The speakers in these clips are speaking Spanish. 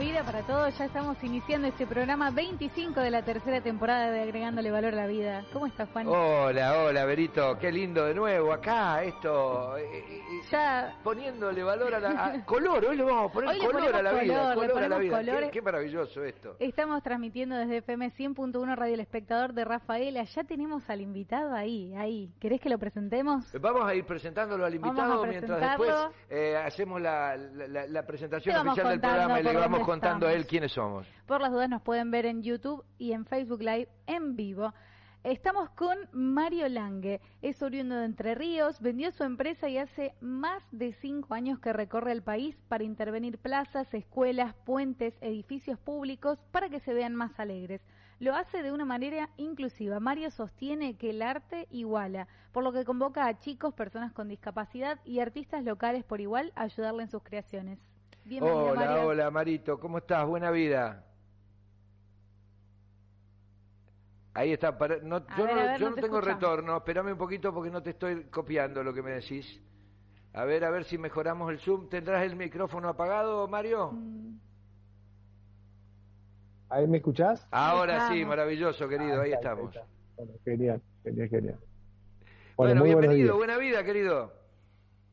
vida para todos. Ya estamos iniciando este programa 25 de la tercera temporada de Agregándole Valor a la Vida. ¿Cómo estás, Juan? Hola, hola, Berito. Qué lindo de nuevo acá, esto. eh, eh, Ya. Poniéndole valor a la. a- color, hoy le vamos a poner color a la vida. color, a la vida. color. Qué, qué maravilloso esto. Estamos transmitiendo desde FM 100.1 Radio El Espectador de Rafaela. Ya tenemos al invitado ahí, ahí. ¿Querés que lo presentemos? Vamos a ir presentándolo al invitado mientras después eh, hacemos la, la- la- la presentación oficial del programa y le vamos contando a él quiénes somos. Por las dudas nos pueden ver en YouTube y en Facebook Live en vivo. Estamos con Mario Lange, es oriundo de Entre Ríos, vendió su empresa y hace más de cinco años que recorre el país para intervenir plazas, escuelas, puentes, edificios públicos para que se vean más alegres. Lo hace de una manera inclusiva. Mario sostiene que el arte iguala, por lo que convoca a chicos, personas con discapacidad y artistas locales por igual a ayudarle en sus creaciones. Bienvenido, Hola, Mario. hola, Marito. ¿Cómo estás? Buena vida. Ahí está. para- no, A yo ver, no, ver, yo no no te tengo escuchamos. retorno. Espérame un poquito porque no te estoy copiando lo que me decís. A ver, a ver si mejoramos el Zoom. ¿Tendrás el micrófono apagado, Mario? Mm, ¿Ahí me escuchás? Ahora sí, maravilloso, querido. Ahí Ah, está, estamos. Bueno, genial, genial, genial. Bueno, muy buenos bienvenido. días. Buena vida, querido.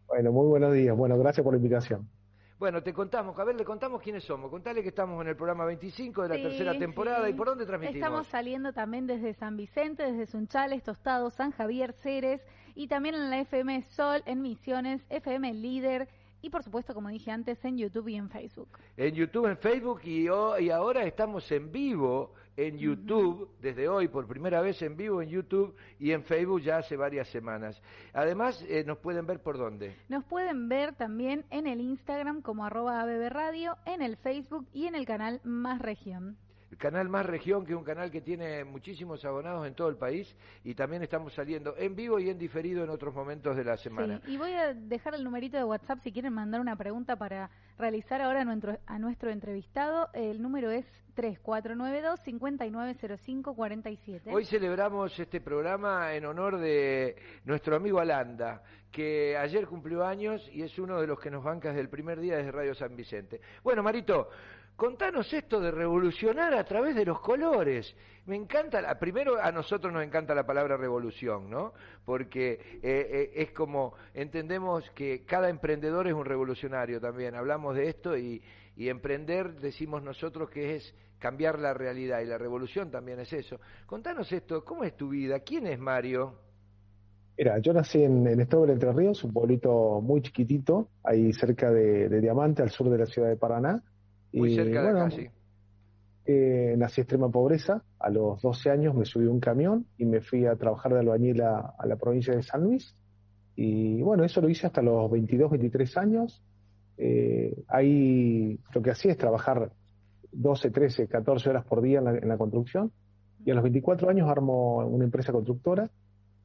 Bueno, muy buenos días. Bueno, gracias por la invitación. Bueno, te contamos, a ver, le contamos quiénes somos. Contale que estamos en el programa 25 de la Sí, tercera temporada sí. y por dónde transmitimos. Estamos saliendo también desde San Vicente, desde Sunchales, Tostados, San Javier, Ceres y también en la FM Sol, en Misiones, FM Líder y por supuesto, como dije antes, en YouTube y en Facebook. En YouTube, en Facebook y, ho- y ahora estamos en vivo en YouTube, desde hoy por primera vez en vivo en YouTube y en Facebook ya hace varias semanas. Además, eh, nos pueden ver por dónde. Nos pueden ver también en el Instagram como arroba ABB Radio, en el Facebook y en el canal Más Región. El canal Más Región, que es un canal que tiene muchísimos abonados en todo el país y también estamos saliendo en vivo y en diferido en otros momentos de la semana. Sí, y voy a dejar el numerito de WhatsApp si quieren mandar una pregunta para realizar ahora a nuestro, a nuestro entrevistado. El número es 3492-590547. Hoy celebramos este programa en honor de nuestro amigo Alanda, que ayer cumplió años y es uno de los que nos banca desde el primer día desde Radio San Vicente. Bueno, Marito, contanos esto de revolucionar a través de los colores. Me encanta, la- primero a nosotros nos encanta la palabra revolución, ¿no? Porque eh, eh, es como, entendemos que cada emprendedor es un revolucionario también, hablamos de esto y, y emprender decimos nosotros que es cambiar la realidad y la revolución también es eso. Contanos esto, ¿cómo es tu vida? ¿Quién es Mario? Mira, yo nací en, en Entre Ríos, un pueblito muy chiquitito, ahí cerca de Diamante, al sur de la ciudad de Paraná. Muy Y, cerca de bueno, acá, sí. eh, nací extrema pobreza. A los 12 años me subí a un camión y me fui a trabajar de albañil a, a la provincia de San Luis. Y bueno, eso lo hice hasta los 22, 23 años. Eh, ahí lo que hacía es trabajar 12, 13, 14 horas por día en la, en la construcción. Y a los 24 años armo una empresa constructora.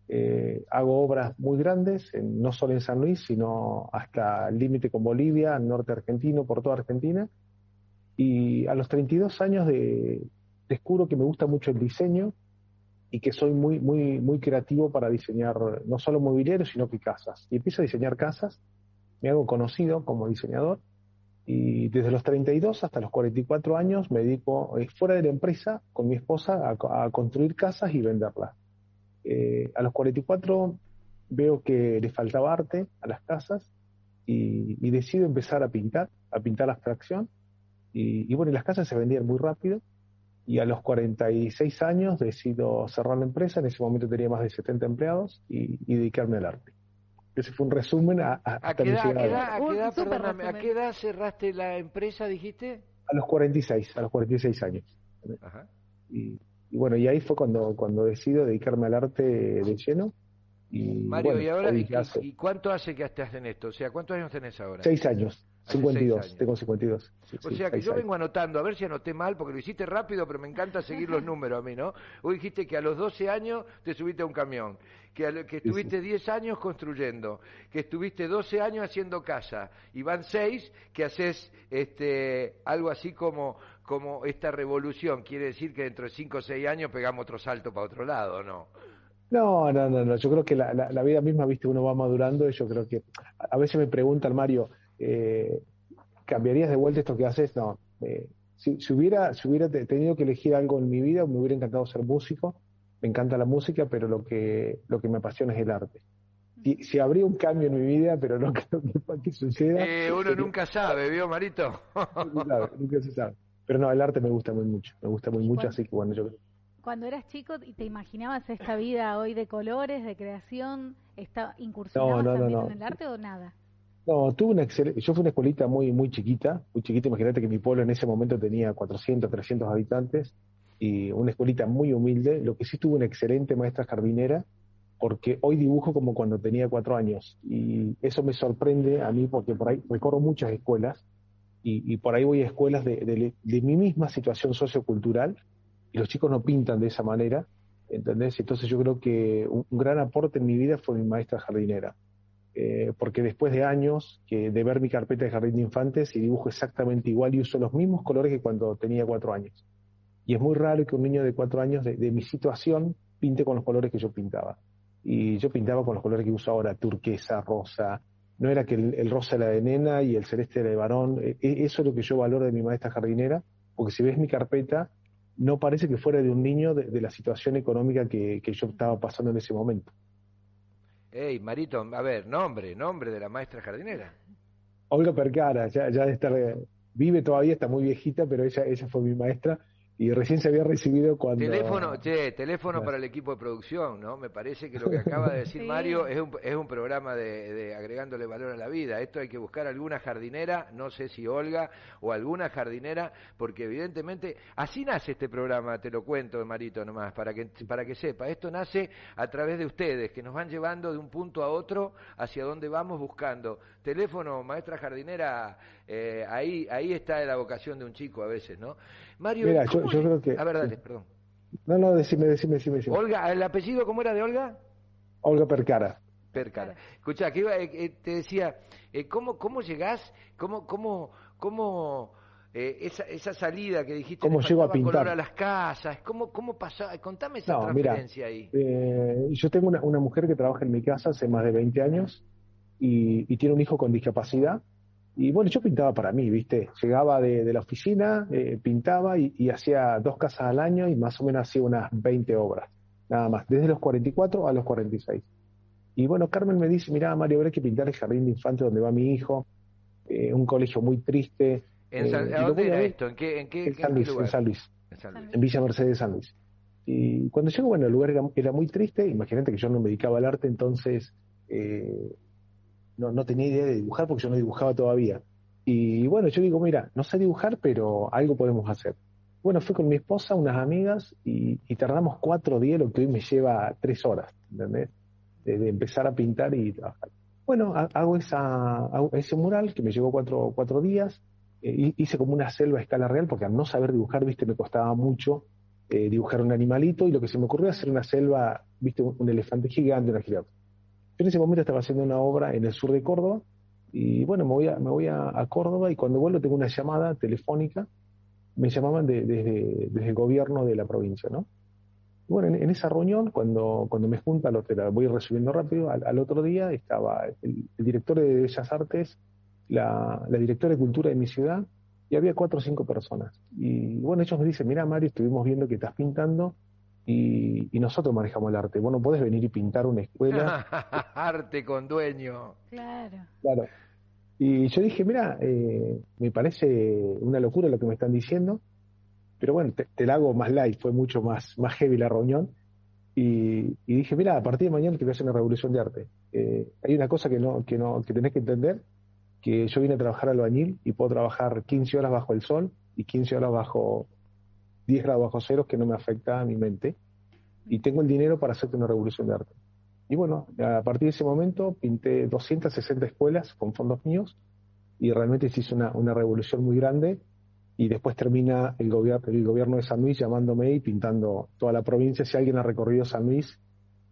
Eh, hago obras muy grandes, en- no solo en San Luis, sino hasta el límite con Bolivia, norte argentino, por toda Argentina. Y a los 32 años de, descubro que me gusta mucho el diseño y que soy muy, muy, muy creativo para diseñar no solo mobiliario, sino que casas. Y empiezo a diseñar casas, me hago conocido como diseñador y desde los 32 hasta los 44 años me dedico eh, fuera de la empresa con mi esposa a, a construir casas y venderlas. Eh, a los 44 veo que le faltaba arte a las casas y, y decido empezar a pintar, a pintar abstracción. Y, y bueno, y las casas se vendían muy rápido. Y a los 46 años decido cerrar la empresa. En ese momento tenía más de 70 empleados y, y dedicarme al arte. Ese fue un resumen a, a- ¿A hasta qué mi edad, a qué llegada. edad, a qué Un edad, súper perdóname, ¿a resumen. qué edad cerraste la empresa, dijiste? A los 46, a los 46 años. Ajá. Y, y bueno, y ahí fue cuando, cuando decido dedicarme al arte de lleno. Y Mario, bueno, ¿y ahora y, cuánto hace que estás en esto? O sea, ¿cuántos años tenés ahora? seis años, 52, seis años. tengo 52. Sí, O sí, sea que yo vengo anotando, a ver si anoté mal, porque lo hiciste rápido, pero me encanta seguir los números a mí, ¿no? Vos dijiste que a los 12 años te subiste a un camión, que, a lo- que Sí, sí. estuviste 10 años construyendo, que estuviste 12 años haciendo casa, y van 6 que haces este, algo así como, como esta revolución. Quiere decir que dentro de 5 o 6 años pegamos otro salto para otro lado, ¿no? No, no, no, no. Yo creo que la, la- la vida misma, viste, uno va madurando y yo creo que a a veces me preguntan, Mario, eh, ¿cambiarías de vuelta esto que haces? No, eh, si, hubiera, si hubiera tenido que elegir algo en mi vida, me hubiera encantado ser músico. Me encanta la música, pero lo que, lo que me apasiona es el arte. Si, si habría un cambio en mi vida, pero no creo que, suceda. Eh, uno nunca sabe, ¿vio, Marito? nunca se sabe. Pero no, el arte me gusta muy mucho, me gusta muy mucho, así que bueno, yo Cuando eras chico y te imaginabas esta vida hoy de colores, de creación, está ¿incursionabas también en el arte o nada? No, tuve una excelente, yo fui una escuelita muy, muy chiquita, muy chiquita, imagínate que mi pueblo en ese momento tenía 400, 300 habitantes y una escuelita muy humilde, lo que sí tuve una excelente maestra jardinera, porque hoy dibujo como cuando tenía cuatro años y eso me sorprende a mí porque por ahí recorro muchas escuelas y, por ahí voy a escuelas de, mi misma situación sociocultural y los chicos no pintan de esa manera. Entonces yo creo que un gran aporte en mi vida fue mi maestra jardinera eh, porque después de años que de ver mi carpeta de jardín de infantes y dibujo exactamente igual y uso los mismos colores que cuando tenía cuatro años. Y es muy raro que un niño de cuatro años de, mi situación pinte con los colores que yo pintaba. Y yo pintaba con los colores que uso ahora, turquesa, rosa. No era que el, rosa era de nena y el celeste era de varón. E, e, eso es lo que yo valoro de mi maestra jardinera, porque si ves mi carpeta, no parece que fuera de un niño de, la situación económica que yo estaba pasando en ese momento. Ey, Marito, a ver, nombre, nombre de la maestra jardinera. Olga Percara, ya, ya de estar, vive todavía, está muy viejita, pero ella, ella fue mi maestra y recién se había recibido cuando... Teléfono, che, teléfono para el equipo de producción, ¿no? Me parece que lo que acaba de decir Mario es un, es un programa de, agregándole valor a la vida. Esto hay que buscar alguna jardinera, no sé si Olga o alguna jardinera, porque evidentemente así nace este programa, te lo cuento, Marito, nomás, para que, para que sepa. Esto nace a través de ustedes, que nos van llevando de un punto a otro hacia donde vamos buscando. Teléfono, maestra jardinera, eh, ahí, ahí está la vocación de un chico a veces, ¿no? Mario, Mira, yo, creo que... A ver, dale, perdón. No, no, decime, decime, decime, Olga, ¿el apellido cómo era de Olga? Olga Percara. Percara. Escucha, que iba, eh, te decía, eh, ¿cómo, ¿cómo llegás? ¿Cómo, cómo, cómo eh, esa, esa salida que dijiste? ¿Cómo llego a pintar? color a las casas? ¿Cómo, cómo pasó? Contame esa no, transferencia ahí. Eh, yo tengo una, una mujer que trabaja en mi casa hace más de 20 años y, y tiene un hijo con discapacidad y bueno, yo pintaba para mí, ¿viste? Llegaba de, la oficina, eh, pintaba y, hacía dos casas al año y más o menos hacía unas 20 obras, nada más, desde los 44 a los 46. Y bueno, Carmen me dice, mira, Mario, habrá que pintar el jardín de infantes donde va mi hijo, eh, un colegio muy triste. ¿En eh, ¿Dónde era esto? ¿En qué, en qué, en San, Luis, en San Luis, en Villa Mercedes de San Luis. Y cuando llego, bueno, el lugar era, era muy triste, imagínate que yo no me dedicaba al arte, entonces eh, no, no tenía idea de dibujar porque yo no dibujaba todavía. Y bueno, yo digo, mira, no sé dibujar, pero algo podemos hacer. Bueno, fui con mi esposa, unas amigas, y, tardamos cuatro días, lo que hoy me lleva tres horas, ¿entendés? De, empezar a pintar y trabajar. Bueno, hago, esa, ese mural que me llevó cuatro, cuatro días, eh, hice como una selva a escala real, porque al no saber dibujar, viste, me costaba mucho eh, dibujar un animalito, y lo que se me ocurrió hacer una selva, viste, un, elefante gigante, una gigante en ese momento estaba haciendo una obra en el sur de Córdoba y bueno, me voy a, Córdoba y cuando vuelvo tengo una llamada telefónica, me llamaban desde, el gobierno de la provincia, ¿no? bueno, en, esa reunión, cuando, cuando me junta, lo te la voy resumiendo rápido, al, otro día estaba el, director de Bellas Artes, la, la directora de Cultura de mi ciudad, y había cuatro o cinco personas. Y bueno, ellos me dicen, mira Mario, estuvimos viendo que estás pintando y, nosotros manejamos el arte. Vos no podés venir y pintar una escuela. arte con dueño. Claro. Claro. Y yo dije, mira, eh, me parece una locura lo que me están diciendo, pero bueno, te, la hago más light, fue mucho más, más heavy la reunión. Y, dije, mira, a partir de mañana te voy a hacer una revolución de arte. Eh, hay una cosa que no, que no, que tenés que entender, que yo vine a trabajar al bañil y puedo trabajar 15 horas bajo el sol y 15 horas bajo 10 grados bajo cero que no me afecta a mi mente y tengo el dinero para hacerte una revolución de arte. Y bueno, a partir de ese momento pinté 260 escuelas con fondos míos y realmente se hizo una, una revolución muy grande y después termina el, gobierno el gobierno de San Luis llamándome y pintando toda la provincia. Si alguien ha recorrido San Luis,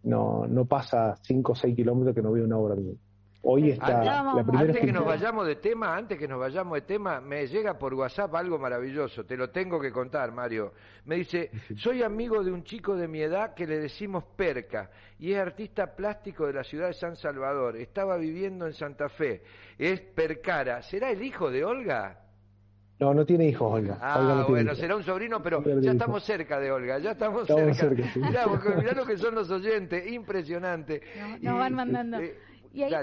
no, no pasa 5 o 6 kilómetros que no vea una obra mía. Hoy está la primera antes que nos vayamos de tema, antes que nos vayamos de tema, me llega por WhatsApp algo maravilloso, te lo tengo que contar, Mario. Me dice, soy amigo de un chico de mi edad que le decimos Perca y es artista plástico de la ciudad de San Salvador. Estaba viviendo en Santa Fe. Es Percara. ¿Será el hijo de Olga? No, no tiene hijos, Olga. Ah, bueno, será un sobrino, pero ya estamos cerca de Olga, ya estamos, cerca. cerca mirá, lo que son los oyentes, impresionante. Nos, van mandando. Eh, ¿Y ahí,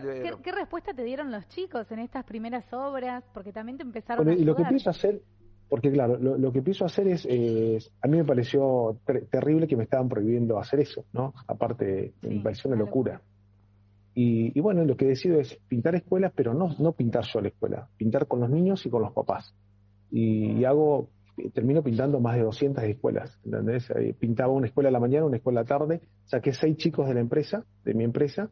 ¿qué, respuesta te dieron los chicos en estas primeras obras? Porque también te empezaron a Y lo que a hacer, porque claro, lo, que empiezo a hacer es, a mí me pareció terrible que me estaban prohibiendo hacer eso, ¿no? Aparte, me pareció una locura. Y, bueno, lo que decido es pintar escuelas, pero no, no pintar yo la escuela, pintar con los niños y con los papás. Y, hago, termino pintando más de 200 escuelas, ¿entendés? Eh, pintaba una escuela a la mañana, una escuela a la tarde, saqué seis chicos de la empresa, de mi empresa,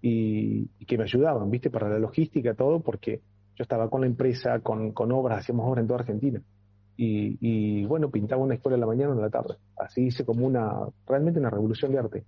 y, que me ayudaban, ¿viste? Para la logística, todo, porque yo estaba con la empresa, con, con obras, hacíamos obras en toda Argentina. Y, y, bueno, pintaba una escuela a la mañana o en la tarde. Así hice como una, realmente una revolución de arte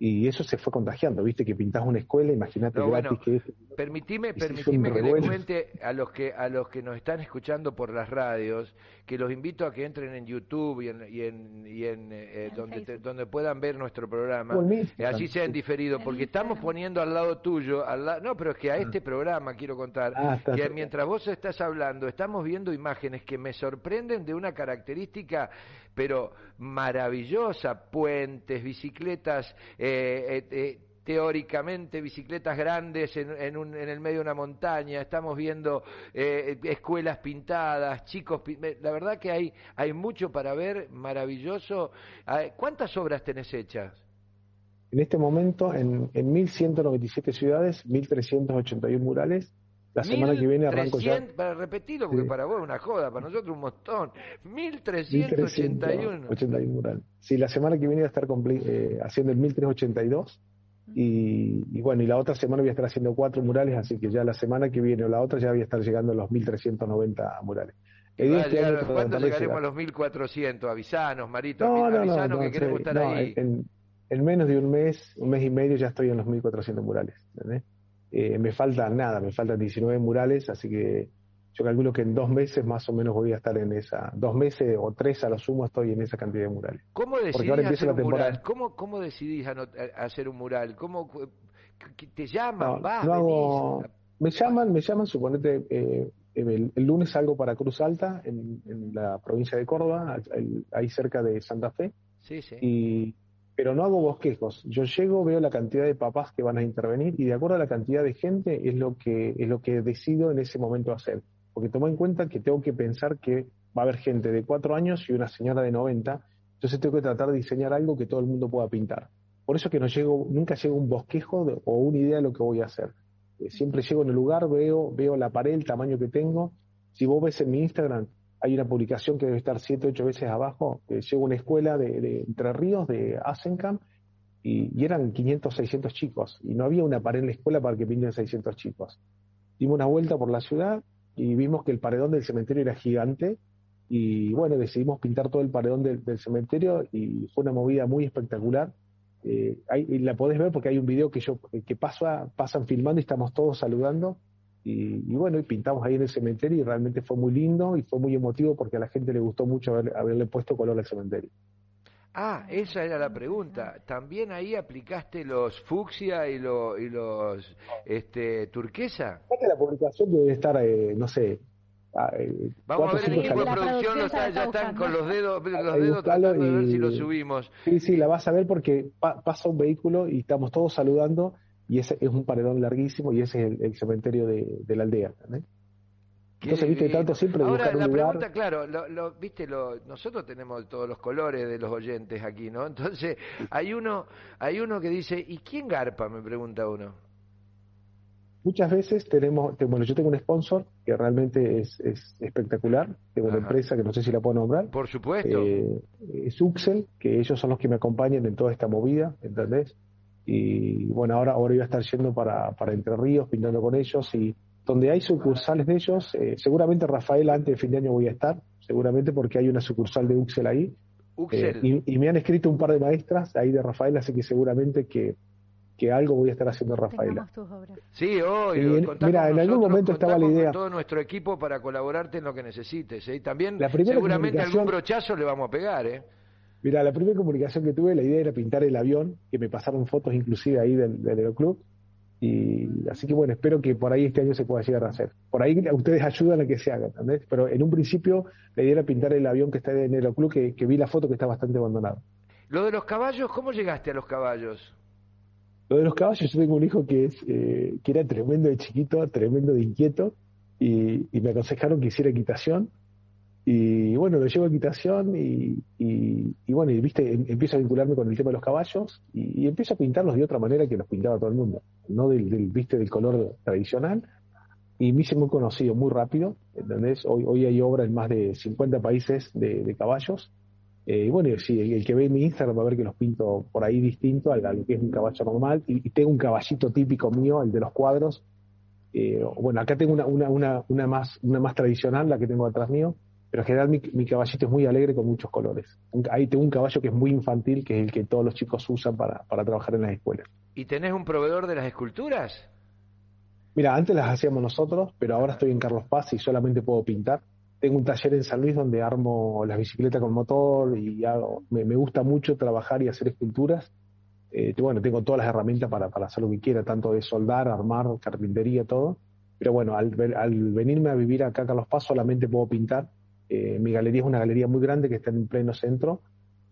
y eso se fue contagiando, viste que pintás una escuela, imagínate gratis que es. Permitime, permitime que le cuente a los que a los que nos están escuchando por las radios, que los invito a que entren en YouTube y en, y en, y en eh, donde donde puedan ver nuestro programa, eh, así sea en diferido, porque estamos poniendo al lado tuyo, al no, pero es que a ah. este programa quiero contar ah, que mientras vos estás hablando, estamos viendo imágenes que me sorprenden de una característica pero maravillosa, puentes, bicicletas, eh, eh, eh, teóricamente bicicletas grandes en, en, el medio de una montaña, estamos viendo escuelas pintadas, chicos, la verdad que hay, hay mucho para ver, maravilloso. Ah, ¿Cuántas obras tenés hechas? En este momento, en, en 1.197 ciudades, 1.381 murales, la semana que viene arranco ya. Para repetirlo, porque para vos es una joda, para nosotros un montón. 1381. 81 murales. Sí, la semana que viene voy a estar eh, haciendo el 1382. Y, y, bueno, y la otra semana voy a estar haciendo cuatro murales, así que ya la semana que viene o la otra ya voy a estar llegando a los 1390 murales. Este ¿Cuándo llegaremos a los 1400? Avisanos, Marito. No, no, avisanos no, que queremos estar ahí. En, en, menos de un mes, un mes y medio, ya estoy en los 1400 murales. ¿entendés? Eh, me falta nada, me faltan 19 murales, así que yo calculo que en dos meses más o menos voy a estar en esa, dos meses o tres a lo sumo estoy en esa cantidad de murales. ¿Cómo decidís hacer un mural? ¿Cómo, cómo decidís hacer un mural? ¿Cómo te llaman? Me llaman, me llaman, suponete, eh, el, lunes salgo para Cruz Alta, en, la provincia de Córdoba, ahí cerca de Santa Fe. Sí, sí. Y pero no hago bosquejos. Yo llego, veo la cantidad de papás que van a intervenir y de acuerdo a la cantidad de gente es lo que es lo que decido en ese momento hacer. Porque tomo en cuenta que tengo que pensar que va a haber gente de cuatro años y una señora de 90, entonces tengo que tratar de diseñar algo que todo el mundo pueda pintar. Por eso que no llego, nunca llego un bosquejo o una idea de lo que voy a hacer. Eh, siempre llego en el lugar, veo, veo la pared, el tamaño que tengo. Si vos ves en mi Instagram, hay una publicación que debe estar siete, ocho veces abajo, llegó una escuela de, Entre Ríos, de Asencamp, y, eran 500, 600 chicos, y no había una pared en la escuela para que pinten 600 chicos. Dimos una vuelta por la ciudad y vimos que el paredón del cementerio era gigante, y bueno, decidimos pintar todo el paredón del, cementerio, y fue una movida muy espectacular. Eh, la podés ver porque hay un video que yo que pasa, pasan filmando y estamos todos saludando y, bueno, y pintamos ahí en el cementerio y realmente fue muy lindo y fue muy emotivo porque a la gente le gustó mucho haberle puesto color al cementerio. Ah, esa era la pregunta. ¿También ahí aplicaste los fucsia y, los y los este, turquesa? La publicación debe estar, eh, no sé, eh, Vamos a ver el equipo de producción, ya están con los dedos, los dedos tratando de ver si lo subimos. Sí, sí, la vas a ver porque pasa un vehículo y estamos todos saludando y ese es un paredón larguísimo y ese es el, cementerio de, la aldea. Entonces, viste, tanto siempre Ahora, la pregunta, claro, lo, viste, lo, nosotros tenemos todos los colores de los oyentes aquí, ¿no? Entonces, hay uno, hay uno que dice, ¿y quién garpa? Me pregunta uno. Muchas veces tenemos, bueno, yo tengo un sponsor que realmente es, espectacular, tengo una empresa que no sé si la puedo nombrar. Por supuesto. Eh, es Uxel, que ellos son los que me acompañan en toda esta movida, ¿entendés? Y bueno, ahora, ahora voy a estar yendo para, para Entre Ríos, pintando con ellos. Y donde hay sucursales de ellos, eh, seguramente Rafael antes de fin de año voy a estar, seguramente porque hay una sucursal de Uxel ahí. Eh, y, me han escrito un par de maestras ahí de Rafael, así que seguramente que, que algo voy a estar haciendo Rafaela. Sí, hoy. mira, en algún momento estaba la idea. Con todo nuestro equipo para colaborarte en lo que necesites. ¿eh? También, seguramente algún brochazo le vamos a pegar. ¿eh? Mira, la primera comunicación que tuve, la idea era pintar el avión, que me pasaron fotos inclusive ahí del, del aeroclub. Y así que bueno, espero que por ahí este año se pueda llegar a hacer. Por ahí ustedes ayudan a que se haga, ¿entendés? Pero en un principio la idea era pintar el avión que está en el club, que, que vi la foto que está bastante abandonado. Lo de los caballos, ¿cómo llegaste a los caballos? Lo de los caballos, yo tengo un hijo que, es, eh, que era tremendo de chiquito, tremendo de inquieto, y, me aconsejaron que hiciera equitación. Y bueno, lo llevo a equitación y, y, bueno, y viste, em, empiezo a vincularme con el tema de los caballos y, empiezo a pintarlos de otra manera que los pintaba todo el mundo, no del, viste, del color tradicional. Y me hice muy conocido muy rápido, ¿entendés? Hoy, hoy hay obra en más de 50 países de, caballos eh, y bueno, sí, el que ve mi Instagram va a ver que los pinto por ahí distinto al, que es un caballo normal. Y, tengo un caballito típico mío, el de los cuadros. Eh, bueno, acá tengo una, una, una, más, una más tradicional, la que tengo atrás mío. Pero en general mi, caballito es muy alegre con muchos colores. Ahí tengo un caballo que es muy infantil, que es el que todos los chicos usan para, para trabajar en las escuelas. ¿Y tenés un proveedor de las esculturas? Mira, antes las hacíamos nosotros, pero ahora estoy en Carlos Paz y solamente puedo pintar tengo un taller en San Luis donde armo las bicicletas con motor y hago, me, gusta mucho trabajar y hacer esculturas. Eh, bueno, tengo todas las herramientas para, para hacer lo que quiera, tanto de soldar, armar, carpintería, todo. Pero bueno, al, al venirme a vivir acá a Carlos Paz solamente puedo pintar. Eh, mi galería es una galería muy grande que está en pleno centro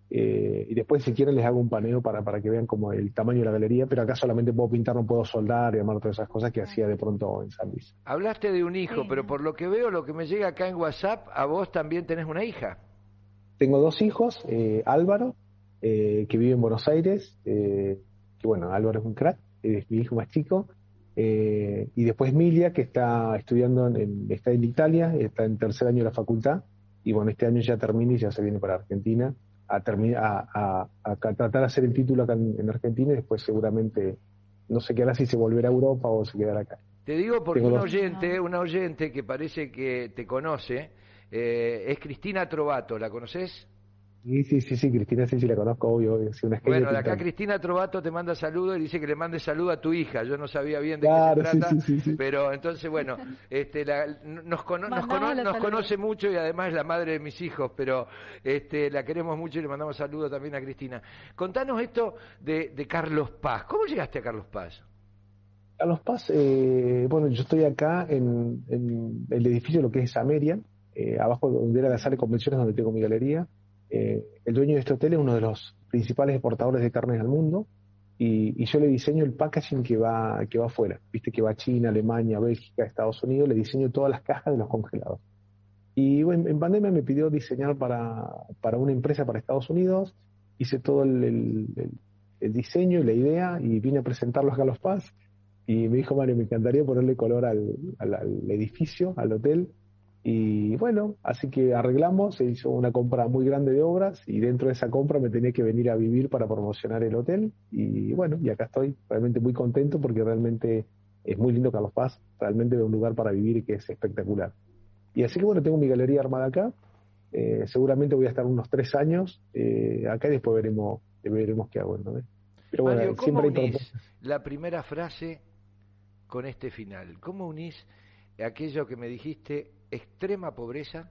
eh, y después, si quieren, les hago un paneo para, para que vean como el tamaño de la galería, pero acá solamente puedo pintar, no puedo soldar y armar todas esas cosas que hacía de pronto en San Luis. Hablaste de un hijo, pero por lo que veo, lo que me llega acá en WhatsApp, a vos también tenés una hija. Tengo dos hijos, eh, Álvaro, eh, que vive en Buenos Aires, que bueno, Álvaro es un crack, es mi hijo más chico, y después Milia, que está estudiando, en, está en Italia, está en tercer año de la facultad, y bueno, este año ya termina y ya se viene para Argentina a, a, a, tratar de hacer el título acá en, Argentina y después seguramente no sé qué hará si se volverá a Europa o se quedará acá. Te digo porque un oyente, una oyente que parece que te conoce, eh, es Cristina Trovato, ¿la conoces? Sí, sí, sí, sí, Cristina sí, sí la conozco, obvio, obvio. bueno, acá Cristina Trovato te manda saludos y dice que le mande saludo a tu hija. Yo no sabía bien de qué se trata, pero entonces, bueno, este, nos, conoce mucho y además es la madre de mis hijos, pero este, la queremos mucho y le mandamos saludos también a Cristina. Contanos esto de, Carlos Paz. ¿Cómo llegaste a Carlos Paz? Carlos Paz, eh, bueno, yo estoy acá en, el edificio, lo que es Ameria, eh, abajo donde era la sala de convenciones donde tengo mi galería. Eh, el dueño de este hotel es uno de los principales exportadores de carnes al mundo y, yo le diseño el packaging que va, que va afuera. Viste que va a China, Alemania, Bélgica, Estados Unidos, le diseño todas las cajas de los congelados. Y bueno, en pandemia me pidió diseñar para, para una empresa para Estados Unidos, hice todo el, diseño y la idea y vine a presentarlos acá a Los Paz y me dijo, Mario, me encantaría ponerle color al, al edificio, al hotel, y bueno, así que arreglamos, se hizo una compra muy grande de obras y dentro de esa compra me tenía que venir a vivir para promocionar el hotel. Y bueno, y acá estoy realmente muy contento porque realmente es muy lindo Carlos Paz, realmente es un lugar para vivir que es espectacular. Y así que bueno, tengo mi galería armada acá. Eh, seguramente voy a estar unos tres años eh, acá y después veremos, veremos qué hago. ¿no? Pero bueno, ¿cómo unís la primera frase con este final? ¿Cómo unís aquello que me dijiste extrema pobreza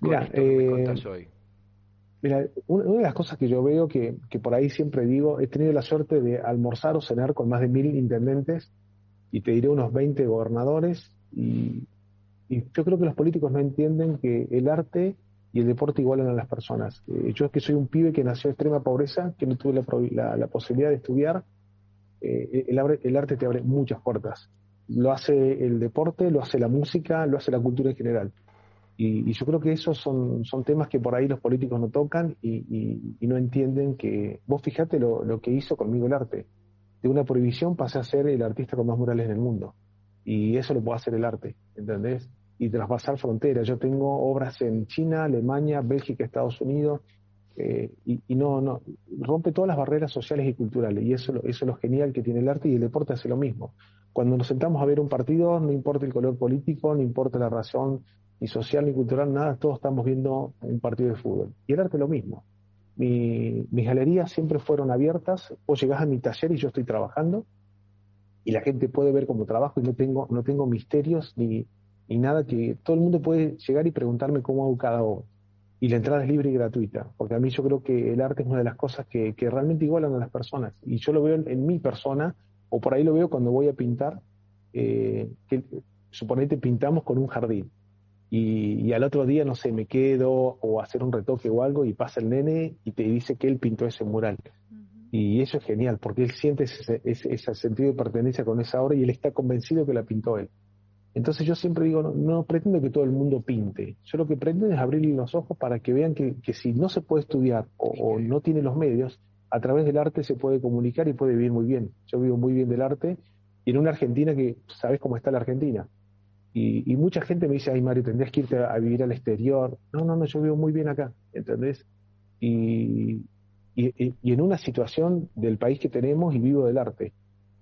mira, eh, Mira, una de las cosas que yo veo que, por ahí siempre digo, he tenido la suerte de almorzar o cenar con más de mil intendentes y te diré unos 20 gobernadores y, yo creo que los políticos no entienden que el arte y el deporte igualan a las personas. Eh, yo es que soy un pibe que nació en extrema pobreza, que no tuve la, posibilidad de estudiar, eh, el, el arte te abre muchas puertas lo hace el deporte, lo hace la música, lo hace la cultura en general. Y, yo creo que esos son, temas que por ahí los políticos no tocan y, no entienden que, vos fijate lo, que hizo conmigo el arte. De una prohibición pasé a ser el artista con más murales en el mundo. Y eso lo puede hacer el arte, ¿entendés? Y traspasar fronteras. Yo tengo obras en China, Alemania, Bélgica, Estados Unidos, eh, y, no, no, rompe todas las barreras sociales y culturales. Y eso, eso es lo genial que tiene el arte y el deporte hace lo mismo. Cuando nos sentamos a ver un partido, no importa el color político, no importa la razón ni social ni cultural, nada, todos estamos viendo un partido de fútbol. Y el arte lo mismo. mis galerías siempre fueron abiertas, vos llegás a mi taller y yo estoy trabajando, y la gente puede ver cómo trabajo y no tengo, no tengo misterios ni, ni nada que todo el mundo puede llegar y preguntarme cómo hago cada obra. y la entrada es libre y gratuita, porque a mí yo creo que el arte es una de las cosas que, realmente igualan a las personas. Y yo lo veo en, mi persona, o por ahí lo veo cuando voy a pintar, eh, que suponete pintamos con un jardín. Y, al otro día, no sé, me quedo o hacer un retoque o algo y pasa el nene y te dice que él pintó ese mural. Y eso es genial, porque él siente ese, ese, sentido de pertenencia con esa obra y él está convencido que la pintó él. Entonces yo siempre digo, no, pretendo que todo el mundo pinte, yo lo que pretendo es abrirle los ojos para que vean que, si no se puede estudiar o, no tiene los medios, a través del arte se puede comunicar y puede vivir muy bien. Yo vivo muy bien del arte y en una Argentina que sabes cómo está la Argentina. Y, mucha gente me dice, ay Mario, tendrías que irte a, vivir al exterior. No, no, no, yo vivo muy bien acá, ¿entendés? Y, y, en una situación del país que tenemos y vivo del arte.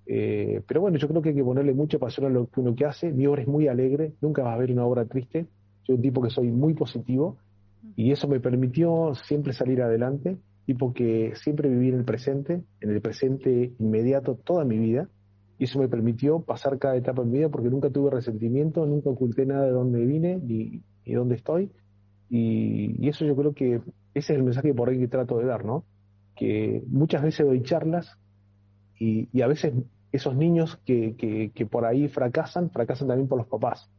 Eh, pero bueno, yo creo que hay que ponerle mucha pasión a lo que uno que hace. Mi obra es muy alegre, nunca vas a ver una obra triste. Soy un tipo que soy muy positivo y eso me permitió siempre salir adelante, tipo que siempre viví en el presente, en el presente inmediato toda mi vida. Y eso me permitió pasar cada etapa en mi vida porque nunca tuve resentimiento, nunca oculté nada de dónde vine ni, dónde estoy. Y, y, eso yo creo que ese es el mensaje por ahí que trato de dar, ¿no? Que muchas veces doy charlas y, y a veces esos niños que, que, por ahí fracasan, fracasan también por los papás,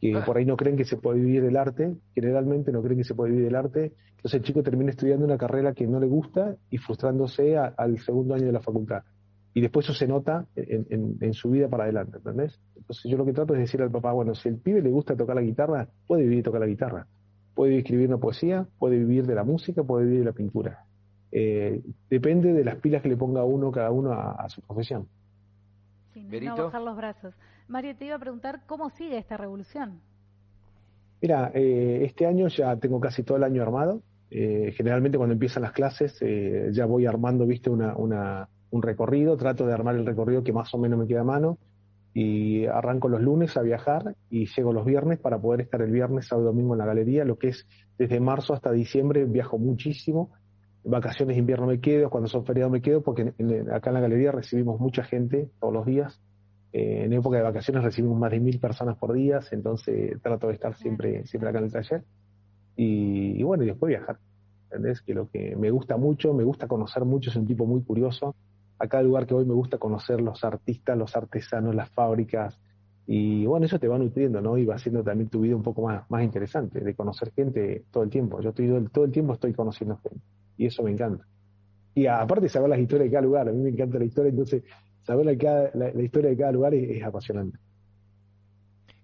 que ah. por ahí no creen que se puede vivir el arte, generalmente no creen que se puede vivir el arte, entonces el chico termina estudiando una carrera que no le gusta y frustrándose al segundo año de la facultad. Y después eso se nota en, en, su vida para adelante, ¿entendés? Entonces yo lo que trato es decir al papá, bueno, si el pibe le gusta tocar la guitarra, puede vivir y tocar la guitarra, puede escribir una poesía, puede vivir de la música, puede vivir de la pintura. Eh, depende de las pilas que le ponga uno cada uno a su profesión no bajar los brazos. Mario, te iba a preguntar cómo sigue esta revolución. Mira, eh, este año ya tengo casi todo el año armado. Eh, generalmente cuando empiezan las clases eh, ya voy armando, viste, una, un recorrido, trato de armar el recorrido que más o menos me queda a mano y arranco los lunes a viajar y llego los viernes para poder estar el viernes, sábado domingo en la galería, lo que es desde marzo hasta diciembre viajo muchísimo. Vacaciones de invierno me quedo, cuando son feriados me quedo, porque acá en la galería recibimos mucha gente todos los días. Eh, en época de vacaciones recibimos más de mil personas por día, entonces trato de estar siempre, siempre acá en el taller. Y, bueno, y después viajar. ¿Entendés? Que lo que me gusta mucho, me gusta conocer mucho, es un tipo muy curioso. A cada lugar que voy me gusta conocer los artistas, los artesanos, las fábricas. Y bueno, eso te va nutriendo, ¿no? Y va haciendo también tu vida un poco más, más interesante, de conocer gente todo el tiempo. Yo estoy, todo el tiempo estoy conociendo gente y eso me encanta. Y aparte saber las historias de cada lugar, a mí me encanta la historia, entonces saber la, la, historia de cada lugar es, apasionante.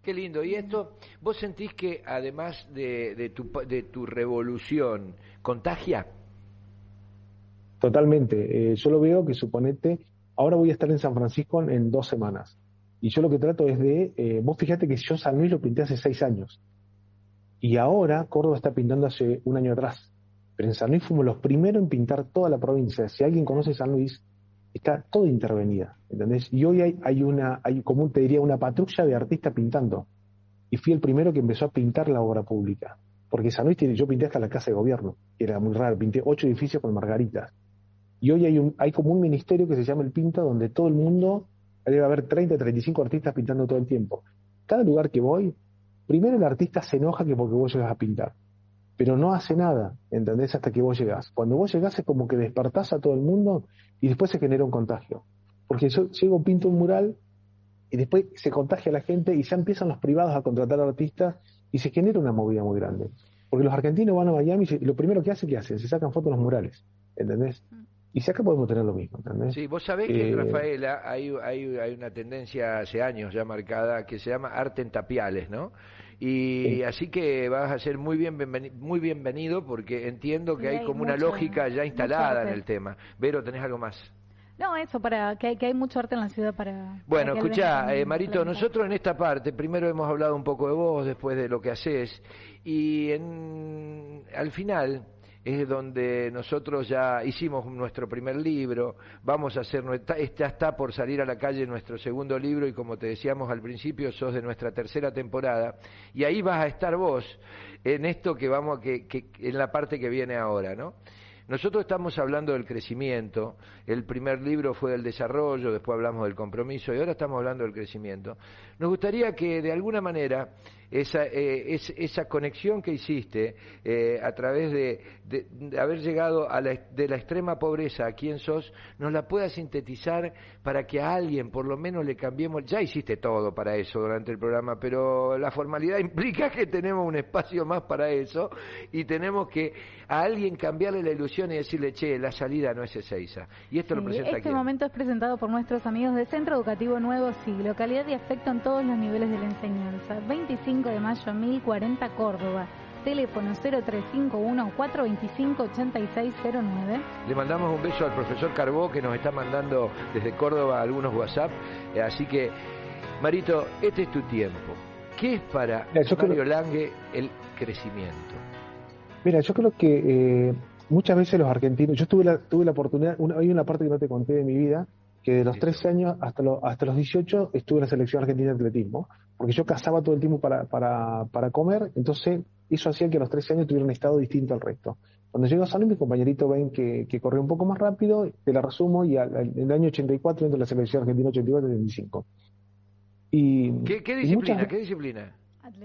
Qué lindo. Y esto, ¿vos sentís que además de, de, tu, de tu revolución, contagia? Totalmente. Eh, yo lo veo que suponete, ahora voy a estar en San Francisco en, dos semanas. Y yo lo que trato es de, eh, vos fíjate que yo San Luis lo pinté hace seis años. Y ahora Córdoba está pintando hace un año atrás. Pero en San Luis fuimos los primeros en pintar toda la provincia. Si alguien conoce San Luis, está todo intervenida, ¿entendés? Y hoy hay, una, hay como te diría, una patrulla de artistas pintando. Y fui el primero que empezó a pintar la obra pública. Porque San Luis yo pinté hasta la casa de gobierno, que era muy raro, pinté ocho edificios con margaritas. Y hoy hay, un, hay como un ministerio que se llama el Pinta, donde todo el mundo, debe haber 30, 35 artistas pintando todo el tiempo. Cada lugar que voy, primero el artista se enoja que porque vos llegas a pintar pero no hace nada, ¿entendés? Hasta que vos llegás. Cuando vos llegás es como que despertás a todo el mundo y después se genera un contagio. Porque yo llego, pinto un mural y después se contagia la gente y ya empiezan los privados a contratar artistas y se genera una movida muy grande. Porque los argentinos van a Miami y lo primero que hacen, ¿qué hacen? Se sacan fotos de los murales, ¿entendés? Y si acá podemos tener lo mismo, ¿entendés? Sí, vos sabés que en eh, Rafaela hay, hay, hay una tendencia hace años ya marcada que se llama arte en tapiales, ¿no? Y así que vas a ser muy, bien muy bienvenido porque entiendo que hay, como una lógica ya instalada en el tema. Vero, ¿tenés algo más? No, eso, para que hay, que hay mucho arte en la ciudad para... Bueno, escucha, eh, Marito, nosotros en esta parte, primero hemos hablado un poco de vos, después de lo que haces, y en, al final es donde nosotros ya hicimos nuestro primer libro, vamos a hacer, ya está por salir a la calle nuestro segundo libro y como te decíamos al principio, sos de nuestra tercera temporada y ahí vas a estar vos en esto que vamos, que, que en la parte que viene ahora, ¿no? Nosotros estamos hablando del crecimiento, el primer libro fue del desarrollo, después hablamos del compromiso y ahora estamos hablando del crecimiento. Nos gustaría que de alguna manera esa, eh, esa conexión que hiciste eh, a través de, de, haber llegado a la, de la extrema pobreza a quien sos, nos la pueda sintetizar para que a alguien por lo menos le cambiemos. Ya hiciste todo para eso durante el programa, pero la formalidad implica que tenemos un espacio más para eso y tenemos que a alguien cambiarle la ilusión y decirle, che, la salida no es Ezeiza. Y esto lo presenta Este momento es presentado por nuestros amigos de Centro Educativo Nuevo Siglo, calidad y afecto en todos los niveles de la enseñanza. 25 de mayo 1040 Córdoba. Teléfono 0351-425-8609. Le mandamos un beso al profesor Carbó que nos está mandando desde Córdoba algunos WhatsApp. Eh, así que, Marito, este es tu tiempo. ¿Qué es para Mario Lange el crecimiento? Mira, yo creo que eh, muchas veces los argentinos, yo tuve la, tuve la oportunidad, hay una parte que no te conté de mi vida, que de los 13 años hasta, hasta los 18 estuve en la selección argentina de atletismo, porque yo cazaba todo el tiempo para, para, para comer, entonces eso hacía que a los 13 años tuviera un estado distinto al resto. Cuando llego a San Luis, mi compañerito ven que, que corrió un poco más rápido, te la resumo, y en el año 84 entro en la selección argentina 84-85. Y, ¿Qué, qué disciplina? ¿Qué disciplina?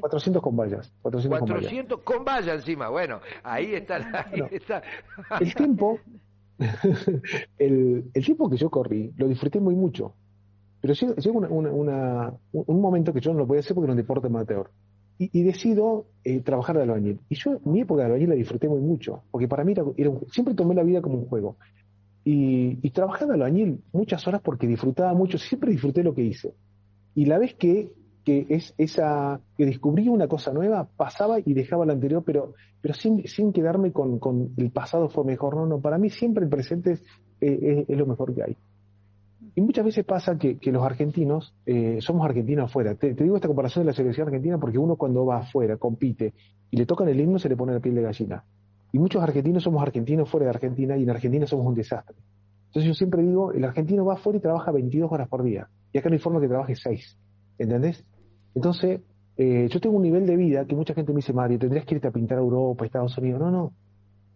400 con vallas. 400, 400 con vallas encima. Bueno, ahí está. Ahí está. El tiempo, el, el, tiempo que yo corrí, lo disfruté muy mucho. Pero llega, una, un momento que yo no lo podía hacer porque era un deporte amateur. Y, y decido eh, trabajar de albañil. Y yo mi época de albañil la disfruté muy mucho, porque para mí era, siempre tomé la vida como un juego. Y, y trabajé de albañil muchas horas porque disfrutaba mucho, siempre disfruté lo que hice. Y la vez que que es esa que descubrí una cosa nueva, pasaba y dejaba la anterior, pero, pero sin, sin quedarme con, con el pasado fue mejor. No, no, para mí siempre el presente es, es, lo mejor que hay. Y muchas veces pasa que, los argentinos, eh, somos argentinos afuera. Te, digo esta comparación de la selección argentina porque uno cuando va afuera, compite, y le tocan el himno, se le pone la piel de gallina. Y muchos argentinos somos argentinos fuera de Argentina y en Argentina somos un desastre. Entonces yo siempre digo, el argentino va afuera y trabaja 22 horas por día. Y acá no hay que trabaje 6. ¿Entendés? Entonces, eh, yo tengo un nivel de vida que mucha gente me dice, Mario, tendrías que irte a pintar a Europa, Estados Unidos. No, no.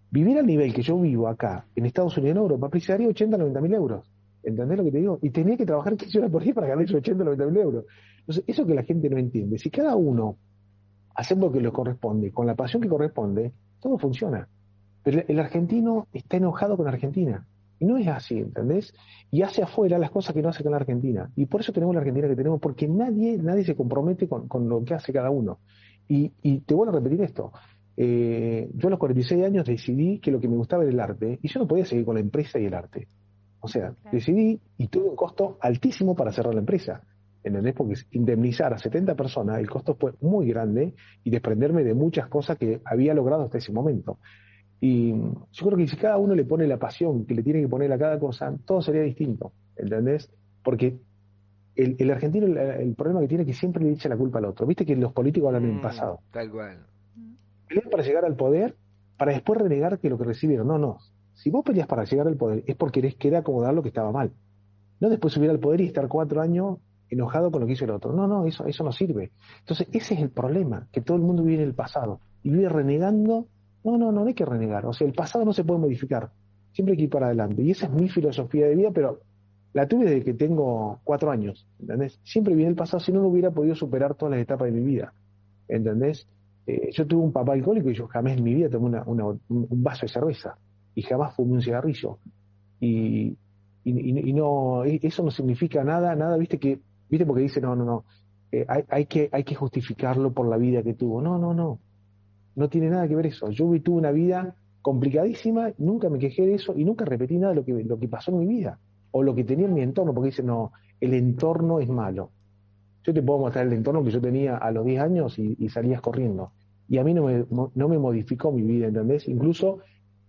Vivir al nivel que yo vivo acá, en Estados Unidos, en Europa, precisaría 80, 90 mil euros. ¿Entendés lo que te digo? Y tenía que trabajar 15 horas por día para ganar esos 80, 90 mil euros. Entonces, eso que la gente no entiende. Si cada uno hace lo que le corresponde, con la pasión que corresponde, todo funciona. Pero el argentino está enojado con Argentina. Y no es así, ¿entendés? Y hace afuera las cosas que no hace con la Argentina. Y por eso tenemos la Argentina que tenemos, porque nadie, nadie se compromete con, con lo que hace cada uno. Y, y te vuelvo a repetir esto. Eh, yo a los 46 años decidí que lo que me gustaba era el arte, y yo no podía seguir con la empresa y el arte. O sea, decidí y tuve un costo altísimo para cerrar la empresa. ¿Entendés? Porque indemnizar a 70 personas, el costo fue muy grande y desprenderme de muchas cosas que había logrado hasta ese momento. Y yo creo que si cada uno le pone la pasión que le tiene que poner a cada cosa, todo sería distinto, ¿entendés? Porque el, el argentino, el, problema que tiene es que siempre le echa la culpa al otro. Viste que los políticos hablan en mm, pasado. Tal cual. Pelean para llegar al poder, para después renegar que lo que recibieron. No, no. Si vos peleas para llegar al poder, es porque querés querer acomodar lo que estaba mal. No después subir al poder y estar cuatro años enojado con lo que hizo el otro. No, no, eso, eso no sirve. Entonces, ese es el problema, que todo el mundo vive en el pasado y vive renegando no, no, no, hay que renegar. O sea, el pasado no se puede modificar. Siempre hay que ir para adelante. Y esa es mi filosofía de vida, pero la tuve desde que tengo cuatro años. ¿Entendés? Siempre viene el pasado, si no, no hubiera podido superar todas las etapas de mi vida. ¿Entendés? Eh, yo tuve un papá alcohólico y yo jamás en mi vida tomé una, un vaso de cerveza. Y jamás fumé un cigarrillo. Y, y, no, e, eso no significa nada, nada, viste que, viste porque dice, no, no, no, eh, hay, hay, que, hay que justificarlo por la vida que tuvo. No, no, no. No tiene nada que ver eso. Yo tuve una vida complicadísima, nunca me quejé de eso y nunca repetí nada de lo que, lo que pasó en mi vida o lo que tenía en mi entorno, porque dicen, no, el entorno es malo. Yo te puedo mostrar el entorno que yo tenía a los 10 años y, salías corriendo. Y a mí no me, no me modificó mi vida, ¿entendés? Incluso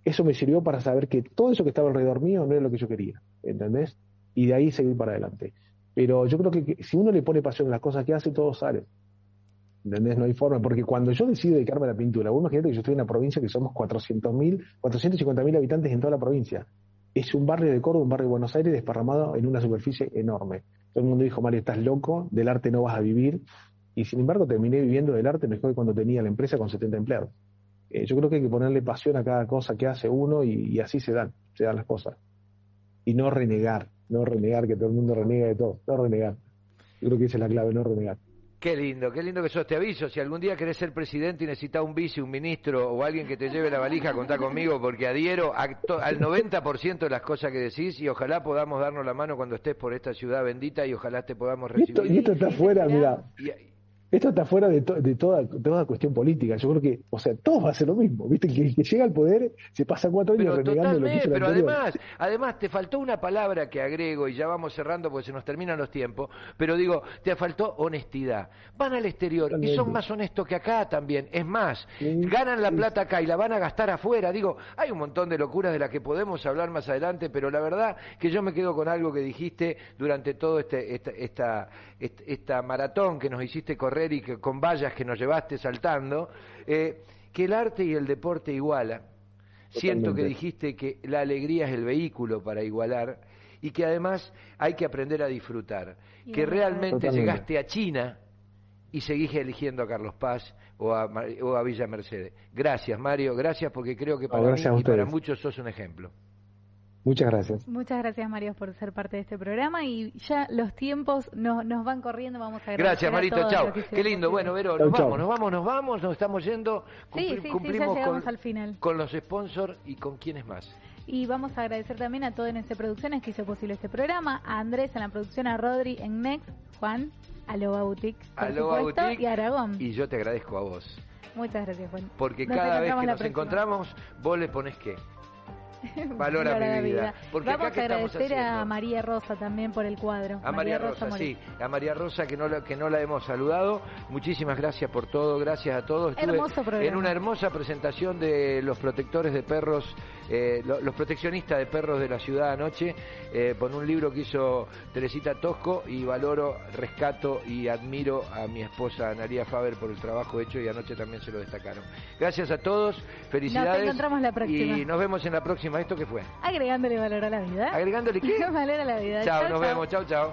eso me sirvió para saber que todo eso que estaba alrededor mío no era lo que yo quería, ¿entendés? Y de ahí seguir para adelante. Pero yo creo que, si uno le pone pasión a las cosas que hace, todo sale. ¿Entendés? No hay forma, porque cuando yo decido dedicarme a la pintura, vos imagínate que yo estoy en una provincia que somos 400.000, 450.000 habitantes en toda la provincia. Es un barrio de Córdoba, un barrio de Buenos Aires desparramado en una superficie enorme. Todo el mundo dijo, Mario, estás loco, del arte no vas a vivir. Y sin embargo terminé viviendo del arte mejor que cuando tenía la empresa con 70 empleados. Eh, yo creo que hay que ponerle pasión a cada cosa que hace uno y, así se dan, se dan las cosas. Y no renegar, no renegar, que todo el mundo renega de todo, no renegar. Yo creo que esa es la clave, no renegar. Qué lindo, qué lindo que sos. Te aviso, si algún día querés ser presidente y necesitas un vice, un ministro o alguien que te lleve la valija, contá conmigo porque adhiero al 90% de las cosas que decís y ojalá podamos darnos la mano cuando estés por esta ciudad bendita y ojalá te podamos recibir. Y esto, está fuera, mira. Esto está fuera de, de toda, toda cuestión política. Yo creo que, o sea, todos ser lo mismo. ¿Viste? El que, llega al poder se pasa cuatro años pero renegando lo que hizo Pero además, además, te faltó una palabra que agrego y ya vamos cerrando porque se nos terminan los tiempos. Pero digo, te faltó honestidad. Van al exterior y son más honestos que acá también. Es más, ganan la plata acá y la van a gastar afuera. Digo, hay un montón de locuras de las que podemos hablar más adelante, pero la verdad que yo me quedo con algo que dijiste durante todo este, esta, esta, esta maratón que nos hiciste correr y que, con vallas que nos llevaste saltando, eh, que el arte y el deporte igualan. Siento que dijiste que la alegría es el vehículo para igualar y que además hay que aprender a disfrutar. que realmente llegaste a China y seguís eligiendo a Carlos Paz o a, o a Villa Mercedes. Gracias, Mario, gracias porque creo que para mí y para muchos sos un ejemplo. Muchas gracias. Muchas gracias, Mario, por ser parte de este programa. Y ya los tiempos nos, nos van corriendo. Vamos a Gracias, Marito. Chao. Qué lindo. Bueno, Vero, nos vamos, nos vamos, nos vamos. Nos estamos yendo. sí, sí, cumplimos ya con, al final. con los sponsors y con quienes más. Y vamos a agradecer también a todo NC Producciones que hizo posible este programa, a Andrés en la producción, a Rodri en Next, Juan, a Loba Boutique, por y a Aragón. Y yo te agradezco a vos. Muchas gracias, Juan. Porque cada vez que nos encontramos, vos le pones qué. Valora, mi vida. Porque Vamos a agradecer a María Rosa también por el cuadro. A María, Rosa, sí. A María Rosa que no, la, que no la hemos saludado. Muchísimas gracias por todo. Gracias a todos. Estuve en una hermosa presentación de los protectores de perros, eh, los proteccionistas de perros de la ciudad anoche, eh, con un libro que hizo Teresita Tosco y valoro, rescato y admiro a mi esposa Analia Faber por el trabajo hecho y anoche también se lo destacaron. Gracias a todos. Felicidades. Nos encontramos la próxima. Y nos vemos en la próxima ¿Esto qué fue? Agregándole valor a la vida. ¿Agregándole qué? valor a la vida. Chao, nos vemos. Chao, chao.